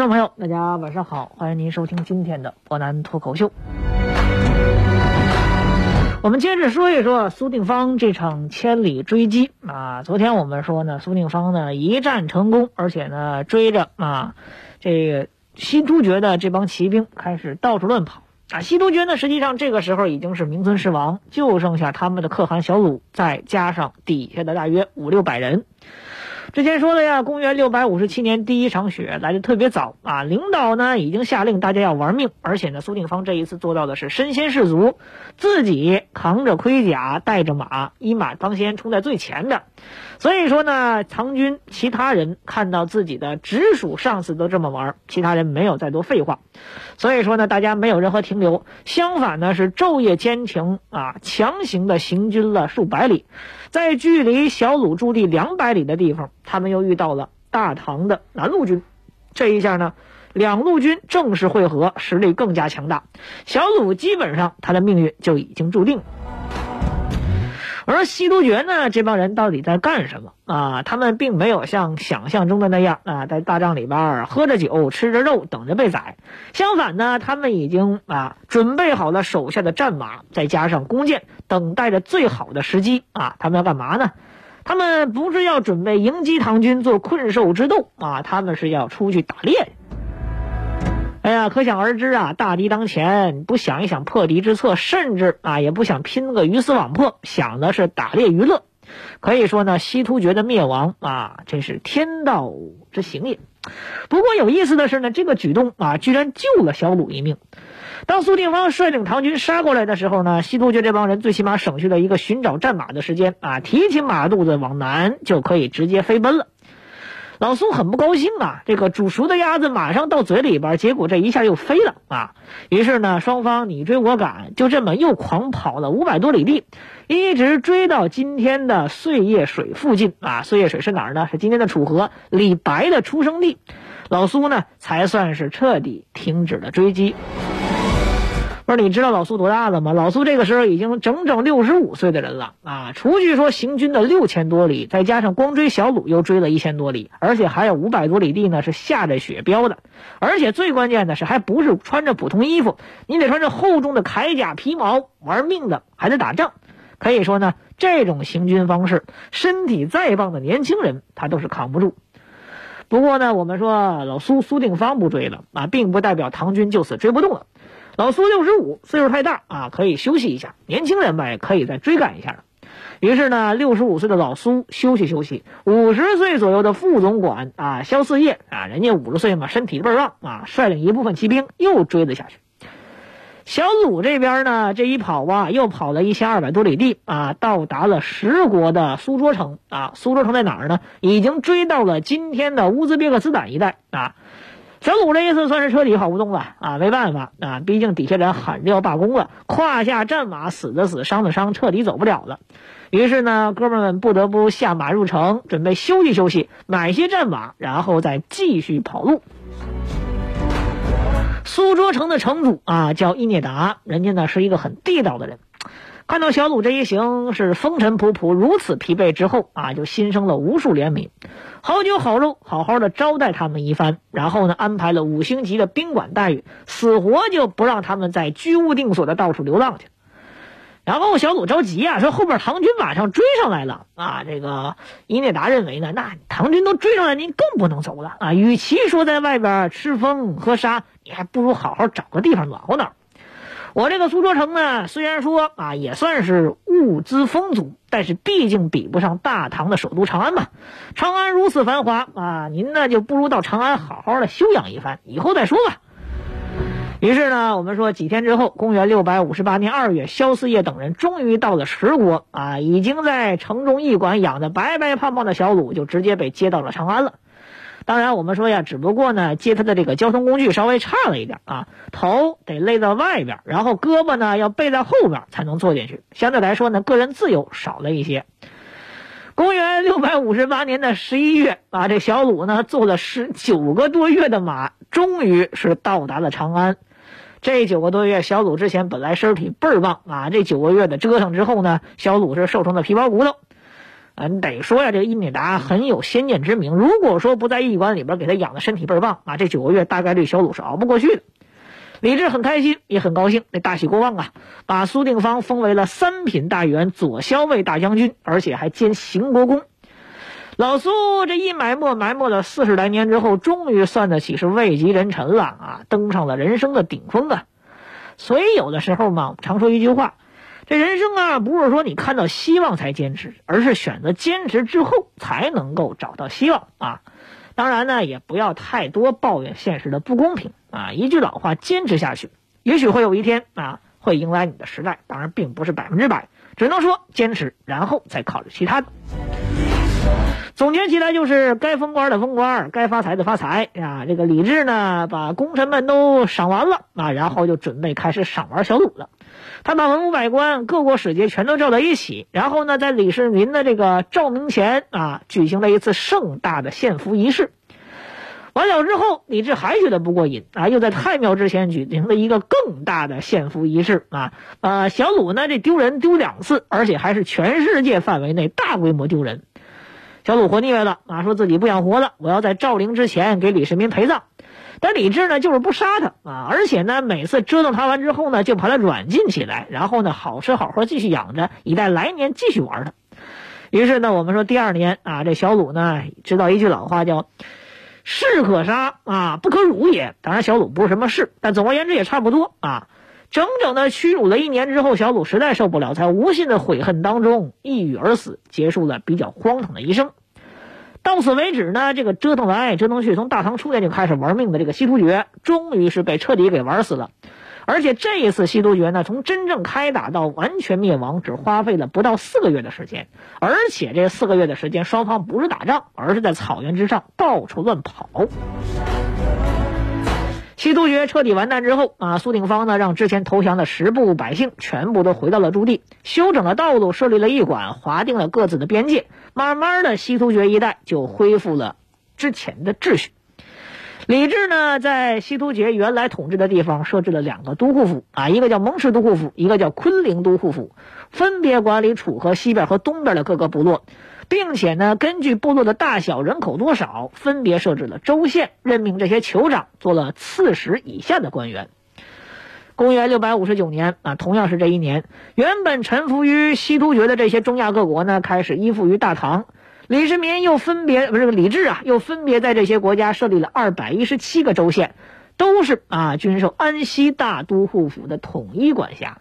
听众朋友，大家晚上好，欢迎您收听今天的博南脱口秀。我们接着说一说苏定方这场千里追击啊。昨天我们说呢，苏定方呢一战成功，而且呢追着啊这个西突厥的这帮骑兵开始到处乱跑啊。西突厥呢实际上这个时候已经是名存实亡，就剩下他们的可汗小鲁，再加上底下的大约五六百人。之前说了呀，公元六百五十七年第一场雪来的特别早啊，领导呢已经下令大家要玩命，而且呢苏定方这一次做到的是身先士卒，自己扛着盔甲，带着马，一马当先，冲在最前的。所以说呢，唐军其他人看到自己的直属上司都这么玩，其他人没有再多废话。所以说呢，大家没有任何停留，相反呢是昼夜兼程啊，强行的行军了数百里。在距离小鲁驻地两百里的地方，他们又遇到了大唐的南路军。这一下呢，两路军正式会合，实力更加强大。小鲁基本上他的命运就已经注定了。而西突厥呢，这帮人到底在干什么啊？他们并没有像想象中的那样啊，在大帐里边喝着酒、吃着肉，等着被宰。相反呢，他们已经啊准备好了手下的战马，再加上弓箭，等待着最好的时机啊。他们要干嘛呢？他们不是要准备迎击唐军做困兽之斗啊，他们是要出去打猎。哎呀，可想而知啊！大敌当前，不想一想破敌之策，甚至啊也不想拼个鱼死网破，想的是打猎娱乐。可以说呢，西突厥的灭亡啊，这是天道之行也。不过有意思的是呢，这个举动啊，居然救了小鲁一命。当苏定方率领唐军杀过来的时候呢，西突厥这帮人最起码省去了一个寻找战马的时间啊，提起马肚子往南就可以直接飞奔了。老苏很不高兴啊，这个煮熟的鸭子马上到嘴里边，结果这一下又飞了啊。于是呢，双方你追我赶，就这么又狂跑了五百多里地，一直追到今天的碎叶水附近啊。碎叶水是哪儿呢？是今天的楚河，李白的出生地。老苏呢，才算是彻底停止了追击。说你知道老苏多大了吗？老苏这个时候已经整整六十五岁的人了啊！除去说行军的六千多里，再加上光追小鲁又追了一千多里，而且还有五百多里地呢是下着雪飙的，而且最关键的是还不是穿着普通衣服，你得穿着厚重的铠甲皮毛，玩命的还得打仗。可以说呢，这种行军方式，身体再棒的年轻人他都是扛不住。不过呢，我们说老苏苏定方不追了啊，并不代表唐军就此追不动了。老苏六十五，岁数太大啊，可以休息一下。年轻人们也可以再追赶一下于是呢，六十五岁的老苏休息休息。五十岁左右的副总管啊，萧四叶啊，人家五十岁嘛，身体倍儿旺啊，率领一部分骑兵又追了下去。小鲁这边呢，这一跑啊，又跑了一千二百多里地啊，到达了十国的苏州城啊。苏州城在哪儿呢？已经追到了今天的乌兹别克斯坦一带啊。小鲁这一次算是彻底跑不动了啊，没办法啊，毕竟底下人喊着要罢工了，胯下战马死的死，伤的伤，彻底走不了了。于是呢，哥们们不得不下马入城，准备休息休息，买些战马，然后再继续跑路。苏州城的城主啊，叫伊涅达，人家呢是一个很地道的人。看到小鲁这一行是风尘仆仆，如此疲惫之后啊，就心生了无数怜悯，好酒好肉，好好的招待他们一番，然后呢，安排了五星级的宾馆待遇，死活就不让他们在居无定所的到处流浪去。然后小鲁着急啊，说后边唐军马上追上来了啊！这个伊涅达认为呢，那唐军都追上来，您更不能走了啊！与其说在外边吃风喝沙，你还不如好好找个地方暖和暖和。我这个苏州城呢，虽然说啊也算是物资丰足，但是毕竟比不上大唐的首都长安嘛。长安如此繁华啊，您呢就不如到长安好好的休养一番，以后再说吧。于是呢，我们说几天之后，公元六百五十八年二月，萧四叶等人终于到了十国啊，已经在城中驿馆养的白白胖胖的小鲁就直接被接到了长安了。当然，我们说呀，只不过呢，接他的这个交通工具稍微差了一点啊，头得勒到外边，然后胳膊呢要背在后边才能坐进去。相对来说呢，个人自由少了一些。公元六百五十八年的十一月啊，这小鲁呢坐了十九个多月的马，终于是到达了长安。这九个多月，小鲁之前本来身体倍儿棒啊，这九个月的折腾之后呢，小鲁是瘦成了皮包骨头。嗯，得说呀，这个伊米达很有先见之明。如果说不在驿馆里边给他养的身体倍儿棒啊，这九个月大概率小鲁是熬不过去的。李治很开心，也很高兴，那大喜过望啊，把苏定方封为了三品大员、左骁卫大将军，而且还兼行国公。老苏这一埋没埋没了四十来年之后，终于算得起是位极人臣了啊，登上了人生的顶峰啊。所以有的时候嘛，常说一句话。这人生啊，不是说你看到希望才坚持，而是选择坚持之后才能够找到希望啊！当然呢，也不要太多抱怨现实的不公平啊！一句老话，坚持下去，也许会有一天啊，会迎来你的时代。当然，并不是百分之百，只能说坚持，然后再考虑其他的。总结起来就是：该封官的封官，该发财的发财啊！这个李治呢，把功臣们都赏完了啊，然后就准备开始赏玩小鲁了。他把文武百官、各国使节全都叫到一起，然后呢，在李世民的这个照明前啊，举行了一次盛大的献俘仪式。完了之后，李治还觉得不过瘾啊，又在太庙之前举行了一个更大的献俘仪式啊。呃，小鲁呢，这丢人丢两次，而且还是全世界范围内大规模丢人。小鲁活腻歪了啊，说自己不想活了，我要在赵灵之前给李世民陪葬。但李治呢，就是不杀他啊，而且呢，每次折腾他完之后呢，就把他软禁起来，然后呢，好吃好喝继续养着，以待来年继续玩他。于是呢，我们说第二年啊，这小鲁呢，知道一句老话叫“士可杀啊，不可辱也”。当然，小鲁不是什么士，但总而言之也差不多啊。整整的屈辱了一年之后，小鲁实在受不了，才无尽的悔恨当中抑郁而死，结束了比较荒唐的一生。到此为止呢，这个折腾来折腾去，从大唐初年就开始玩命的这个西突厥，终于是被彻底给玩死了。而且这一次西突厥呢，从真正开打到完全灭亡，只花费了不到四个月的时间。而且这四个月的时间，双方不是打仗，而是在草原之上到处乱跑。西突厥彻底完蛋之后啊，苏定方呢，让之前投降的十部百姓全部都回到了驻地，修整了道路，设立了驿馆，划定了各自的边界。慢慢的，西突厥一带就恢复了之前的秩序。李治呢，在西突厥原来统治的地方设置了两个都护府啊，一个叫蒙氏都护府，一个叫昆陵都护府，分别管理楚河西边和东边的各个部落，并且呢，根据部落的大小、人口多少，分别设置了州县，任命这些酋长做了刺史以下的官员。公元六百五十九年啊，同样是这一年，原本臣服于西突厥的这些中亚各国呢，开始依附于大唐。李世民又分别不是李治啊，又分别在这些国家设立了二百一十七个州县，都是啊均受安西大都护府的统一管辖。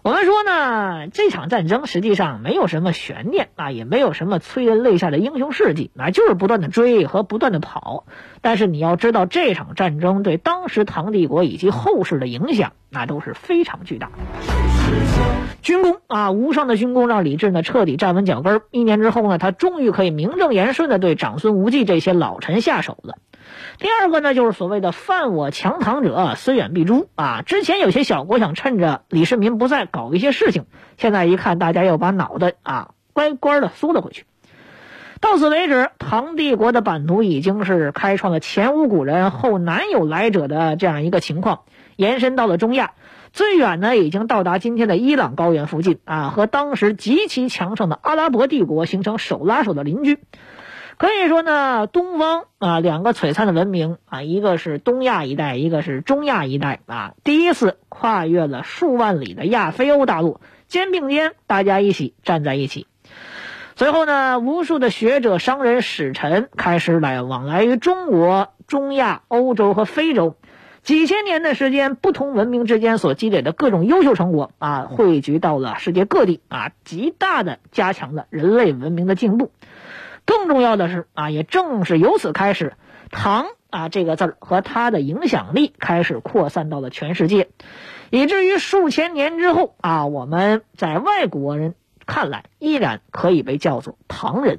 我们说呢，这场战争实际上没有什么悬念啊，也没有什么催人泪下的英雄事迹，那就是不断的追和不断的跑。但是你要知道，这场战争对当时唐帝国以及后世的影响，那都是非常巨大的。军功啊，无上的军功让李治呢彻底站稳脚跟。一年之后呢，他终于可以名正言顺的对长孙无忌这些老臣下手了。第二个呢，就是所谓的犯我强唐者，虽远必诛啊！之前有些小国想趁着李世民不在搞一些事情，现在一看，大家要把脑袋啊乖乖的缩了回去。到此为止，唐帝国的版图已经是开创了前无古人后难有来者的这样一个情况，延伸到了中亚，最远呢已经到达今天的伊朗高原附近啊，和当时极其强盛的阿拉伯帝国形成手拉手的邻居。可以说呢，东方啊，两个璀璨的文明啊，一个是东亚一带，一个是中亚一带啊，第一次跨越了数万里的亚非欧大陆，肩并肩，大家一起站在一起。随后呢，无数的学者、商人、使臣开始来往来于中国、中亚、欧洲和非洲，几千年的时间，不同文明之间所积累的各种优秀成果啊，汇聚到了世界各地啊，极大的加强了人类文明的进步。更重要的是啊，也正是由此开始，唐啊这个字儿和它的影响力开始扩散到了全世界，以至于数千年之后啊，我们在外国人看来依然可以被叫做唐人。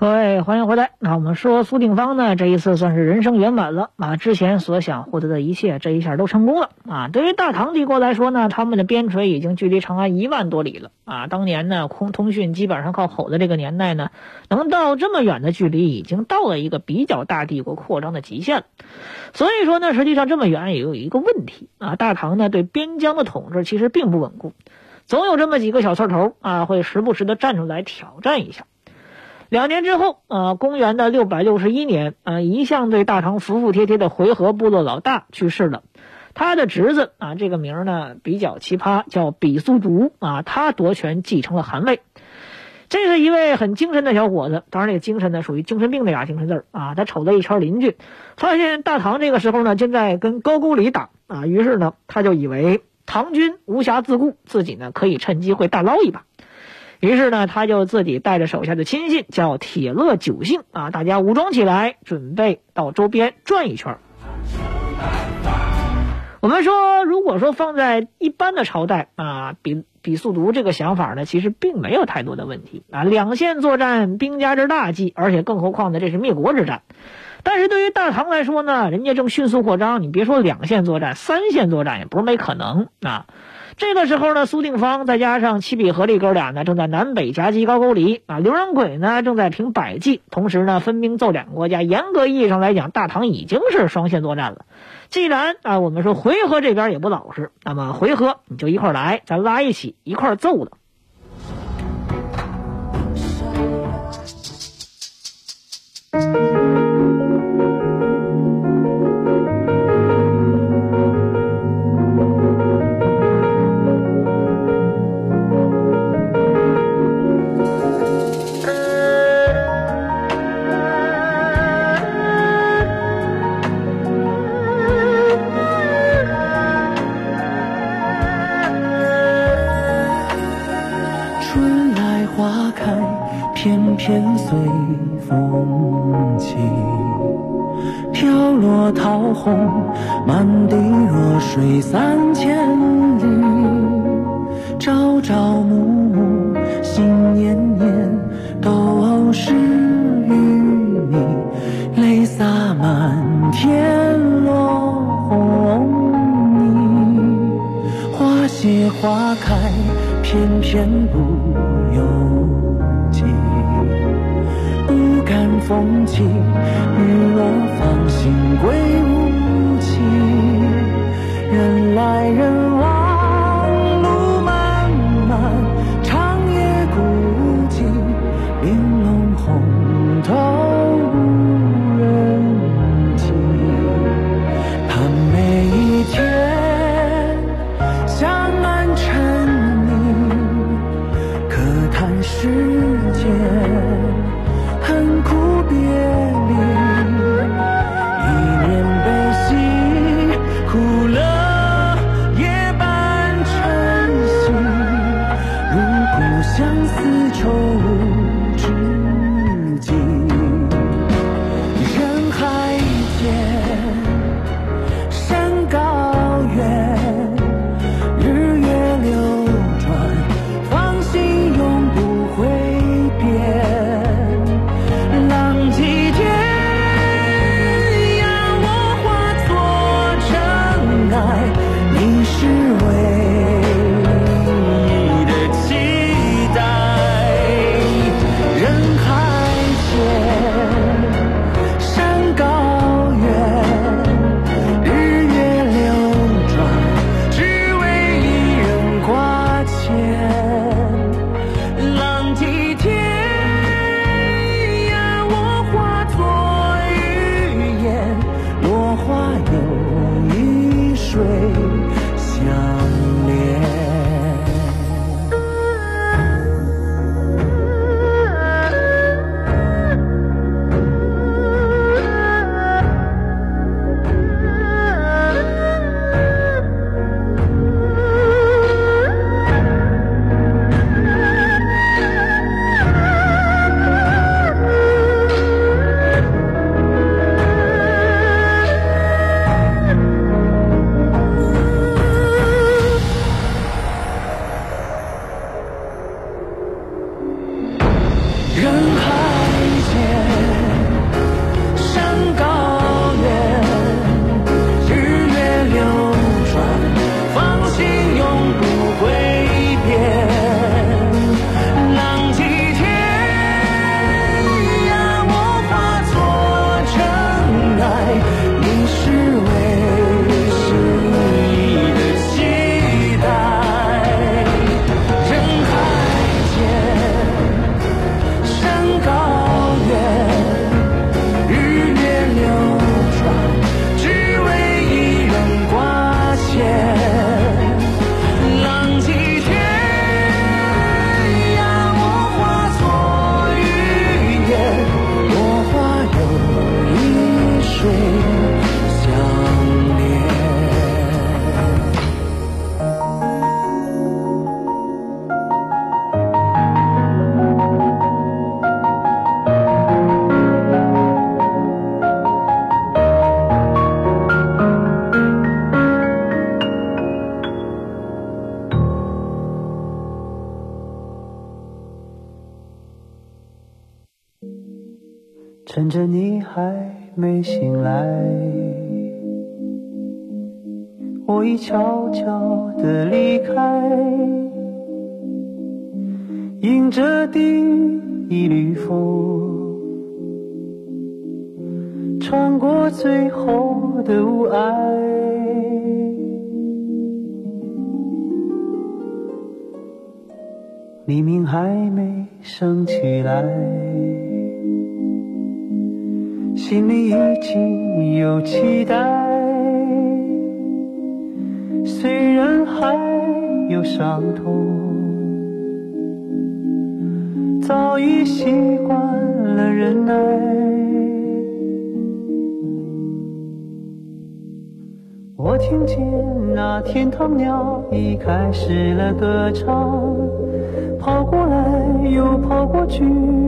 各位，欢迎回来。那我们说苏定方呢，这一次算是人生圆满了啊！之前所想获得的一切，这一下都成功了啊！对于大唐帝国来说呢，他们的边陲已经距离长安一万多里了啊！当年呢，空通讯基本上靠吼的这个年代呢，能到这么远的距离，已经到了一个比较大帝国扩张的极限了。所以说呢，实际上这么远也有一个问题啊，大唐呢对边疆的统治其实并不稳固，总有这么几个小刺头啊，会时不时的站出来挑战一下。两年之后，呃，公元的六百六十一年，呃，一向对大唐服服帖帖的回纥部落老大去世了，他的侄子啊，这个名呢比较奇葩，叫比苏竹啊，他夺权继承了汗位。这是一位很精神的小伙子，当然这个精神呢属于精神病那俩精神字儿啊。他瞅了一圈邻居，发现大唐这个时候呢正在跟高句丽打啊，于是呢他就以为唐军无暇自顾，自己呢可以趁机会大捞一把。于是呢，他就自己带着手下的亲信，叫铁勒九姓啊，大家武装起来，准备到周边转一圈。我们说，如果说放在一般的朝代啊，比比速读这个想法呢，其实并没有太多的问题啊。两线作战，兵家之大忌，而且更何况呢，这是灭国之战。但是对于大唐来说呢，人家正迅速扩张，你别说两线作战，三线作战也不是没可能啊。这个时候呢，苏定方再加上七比合力哥俩呢，正在南北夹击高句丽啊。刘仁轨呢，正在平百计，同时呢，分兵揍两个国家。严格意义上来讲，大唐已经是双线作战了。既然啊，我们说回纥这边也不老实，那么回纥你就一块来，咱拉一起一块揍的。满地弱水三千里，朝朝暮暮，心念念都是与你。泪洒满天落红泥，花谢花开，偏偏不由己。不敢风起，雨落，芳心归。人来人悄悄地离开，迎着第一缕风，穿过最后的雾霭。黎明还没升起来，心里已经有期待。有伤痛，早已习惯了忍耐。我听见那天堂鸟已开始了歌唱。跑过来又跑过去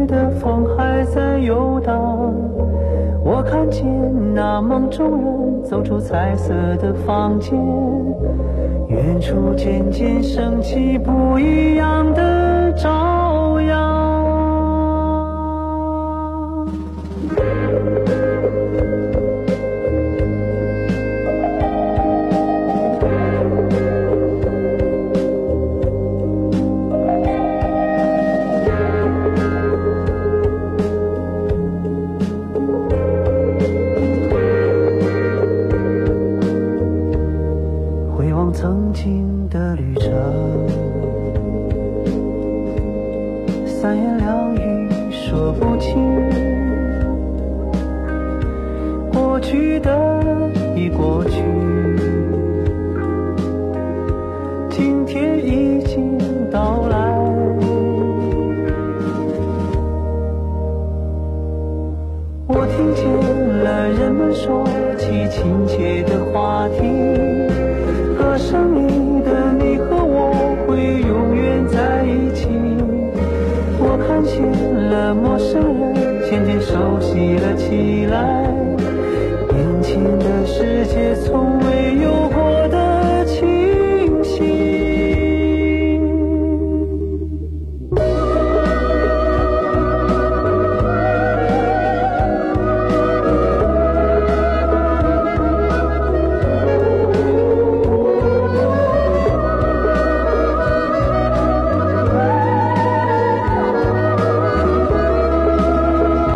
的风还在游荡，我看见那梦中人走出彩色的房间，远处渐渐升起不一样的朝起了陌生人，渐渐熟悉了起来。年轻的世界，从未有过的。